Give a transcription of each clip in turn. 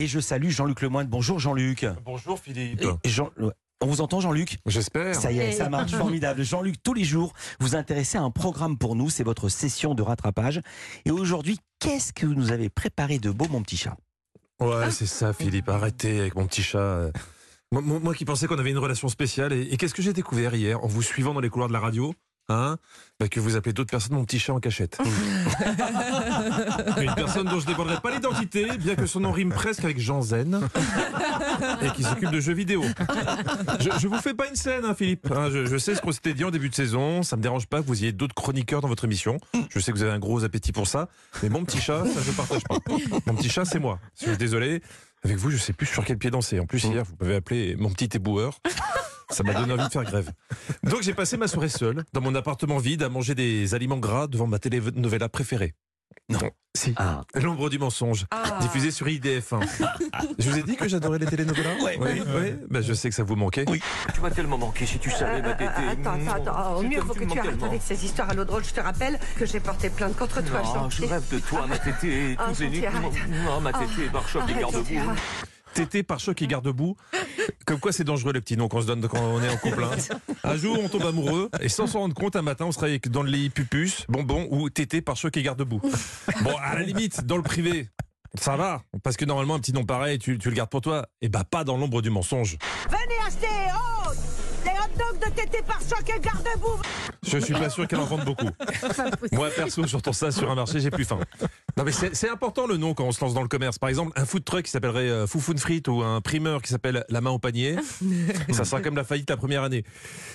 Et je salue Jean-Luc Lemoyne. Bonjour Jean-Luc. Bonjour Philippe. Et Jean- on vous entend Jean-Luc? J'espère. Ça y est, ça marche formidable. Jean-Luc, tous les jours, vous intéressez à un programme pour nous, c'est votre session de rattrapage. Et aujourd'hui, qu'est-ce que vous nous avez préparé de beau, mon petit chat? Ouais, c'est ça Philippe. Arrêtez avec mon petit chat. moi qui pensais qu'on avait une relation spéciale. Et, et qu'est-ce que j'ai découvert hier en vous suivant dans les couloirs de la radio? Hein Bah, que vous appelez d'autres personnes mon petit chat en cachette. Une personne dont je ne dévoilerai pas l'identité, bien que son nom rime presque avec Jean Zen, et qui s'occupe de jeux vidéo. Je, je vous fais pas une scène, hein, Philippe. Hein, je, je sais ce qu'on s'était dit en début de saison. Ça me dérange pas que vous ayez d'autres chroniqueurs dans votre émission. Je sais que vous avez un gros appétit pour ça. Mais mon petit chat, ça je partage pas. Mon petit chat, c'est moi. Je suis désolé. Avec vous, je sais plus sur quel pied danser. En plus, hier, vous m'avez appelé mon petit éboueur. Ça m'a donné envie de faire grève. Donc j'ai passé ma soirée seule, dans mon appartement vide, à manger des aliments gras devant ma télénovela préférée. Non. Si. Ah, L'ombre du mensonge, diffusée sur IDF1. Je vous ai dit que j'adorais les télénovelas Ouais. oui, oui. Ben, je sais que ça vous manquait. Oui. Tu m'as tellement manqué si tu savais, ma tétée. Euh, Attends, attends, attends. Au mieux, faut que me tu arrêtes tellement. avec ces histoires à l'eau drôle. Je te rappelle que j'ai porté plainte contre toi, Non, je rêve de toi, ma tétée, Ah, toutes les nuits. Non, ma tétée, par choc gentil, garde-boue. Tété par choc et garde-boue. Comme quoi c'est dangereux les petits noms qu'on se donne quand on est en couple. hein. Un jour on tombe amoureux et sans s'en rendre compte un matin on sera avec- dans le lit pupus, bonbon ou tété par choc et garde-boue. Bon à la limite dans le privé. Ça va, parce que normalement un petit nom pareil, tu, tu le gardes pour toi. Et bah pas dans l'ombre du mensonge. Venez acheter, oh Les hot dogs de tété par choc et garde-boue Je suis pas sûr qu'elle en vende beaucoup. Moi perso, j'entends ça sur un marché, j'ai plus faim. Non mais c'est important le nom quand on se lance dans le commerce. Par exemple, un food truck qui s'appellerait euh, Foufoune Frites ou un primeur qui s'appelle La main au panier. ça sera comme la faillite la première année.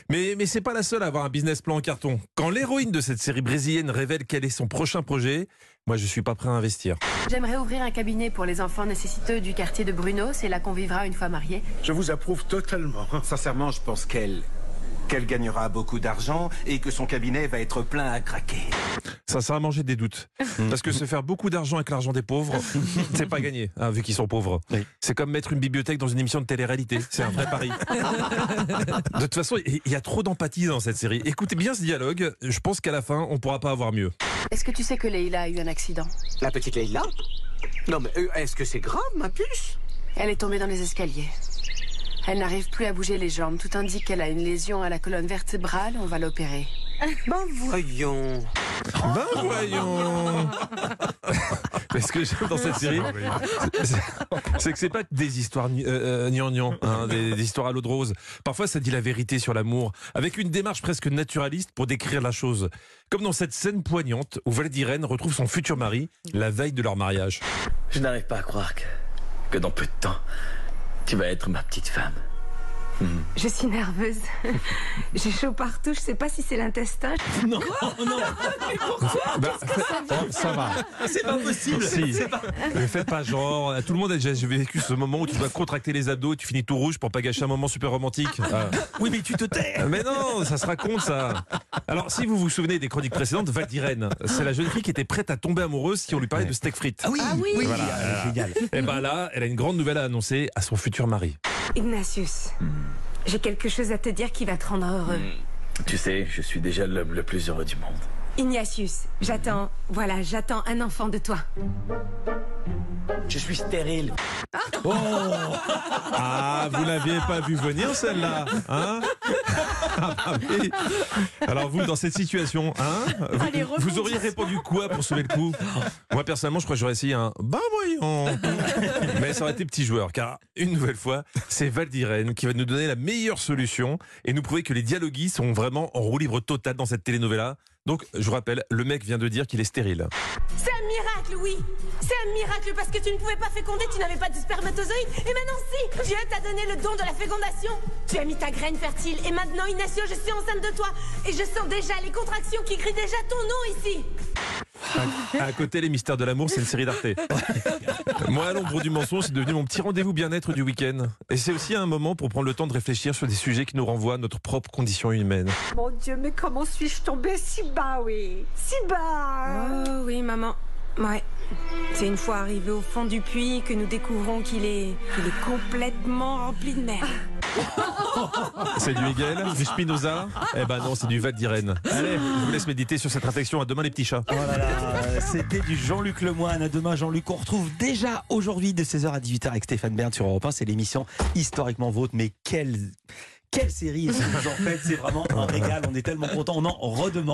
Mais, mais c'est pas la seule à avoir un business plan en carton. Quand l'héroïne de cette série brésilienne révèle quel est son prochain projet, moi je suis pas prêt à investir. J'aimerais ouvrir un cabinet pour les enfants nécessiteux du quartier de Bruno. C'est là qu'on vivra une fois mariés. Je vous approuve totalement. Sincèrement, je pense qu'elle qu'elle gagnera beaucoup d'argent et que son cabinet va être plein à craquer. Ça, ça a mangé des doutes. Parce que se faire beaucoup d'argent avec l'argent des pauvres, c'est pas gagné, hein, vu qu'ils sont pauvres. Oui. C'est comme mettre une bibliothèque dans une émission de télé-réalité. C'est un vrai pari. De toute façon, il il y a trop d'empathie dans cette série. Écoutez bien ce dialogue. Je pense qu'à la fin, on pourra pas avoir mieux. Est-ce que tu sais que Leïla a eu un accident? La petite Leïla? Non mais euh, est-ce que c'est grave, ma puce? Elle est tombée dans les escaliers. Elle n'arrive plus à bouger les jambes. Tout indique qu'elle a une lésion à la colonne vertébrale. On va l'opérer. Ben voyons. Ben voyons Mais ce que j'aime dans cette série, c'est- que c'est pas des histoires euh, euh, gnangnan, hein, des, des histoires à l'eau de rose. Parfois, ça dit la vérité sur l'amour, avec une démarche presque naturaliste pour décrire la chose. Comme dans cette scène poignante où Valdirène retrouve son futur mari la veille de leur mariage. Je n'arrive pas à croire que, que dans peu de temps, tu vas être ma petite femme. Je suis nerveuse. J'ai chaud partout. Je sais pas si c'est l'intestin. non, non, Bah, oh, ça va. c'est pas possible. Si. Ne faites pas genre. Tout le monde a déjà vécu ce moment où tu dois contracter les abdos et tu finis tout rouge pour pas gâcher un moment super romantique. Ah. Oui, mais tu te tais. Mais non, ça se raconte ça. Alors, si vous vous souvenez des chroniques précédentes, Valdirène, c'est la jeune fille qui était prête à tomber amoureuse si on lui parlait de steak frites. Ah oui, oui, Voilà. génial. Et ben là, elle a une grande nouvelle à annoncer à son futur mari. Ignatius, j'ai quelque chose à te dire qui va te rendre heureux. Tu sais, je suis déjà l'homme le plus heureux du monde. Ignatius, j'attends, voilà, j'attends un enfant de toi. Je suis stérile. Ah, vous l'aviez pas vu venir celle-là, hein? Ah, bah oui. Alors vous, dans cette situation, hein vous, vous auriez répondu quoi pour sauver le coup? Moi personnellement, je crois que j'aurais essayé un bah voyons. Mais ça aurait été petit joueur, car une nouvelle fois, c'est Valdirène qui va nous donner la meilleure solution et nous prouver que les dialogues sont vraiment en roue libre totale dans cette telenovela. Donc, je vous rappelle, le mec vient de dire qu'il est stérile. C'est un miracle, oui C'est un miracle parce que tu ne pouvais pas féconder, tu n'avais pas de spermatozoïde. Et maintenant, si Dieu t'a donné le don de la fécondation. Tu as mis ta graine fertile. Et maintenant, Ignacio, je suis enceinte de toi. Et je sens déjà les contractions qui crient déjà ton nom ici. À côté, Les Mystères de l'amour, c'est une série d'Arte. Moi, à l'ombre du mensonge, c'est devenu mon petit rendez-vous bien-être du week-end. Et c'est aussi un moment pour prendre le temps de réfléchir sur des sujets qui nous renvoient à notre propre condition humaine. Mon Dieu, mais comment suis-je tombée si bas, oui? Si bas Oh oui, maman. Ouais. C'est une fois arrivé au fond du puits que nous découvrons qu'il est, qu'il est complètement rempli de merde. C'est du Hegel, du Spinoza Eh ben non, c'est du Val d'Irène. Allez, je vous laisse méditer sur cette réflexion. À demain les petits chats. Oh là là, c'était du Jean-Luc Lemoyne. À demain, Jean-Luc. On retrouve déjà aujourd'hui de 16h à 18h avec Stéphane Bern sur Europe 1. C'est l'émission historiquement vôtre. Mais quelle, quelle série est-ce que vous en faites? C'est vraiment un régal. On est tellement contents. On en redemande.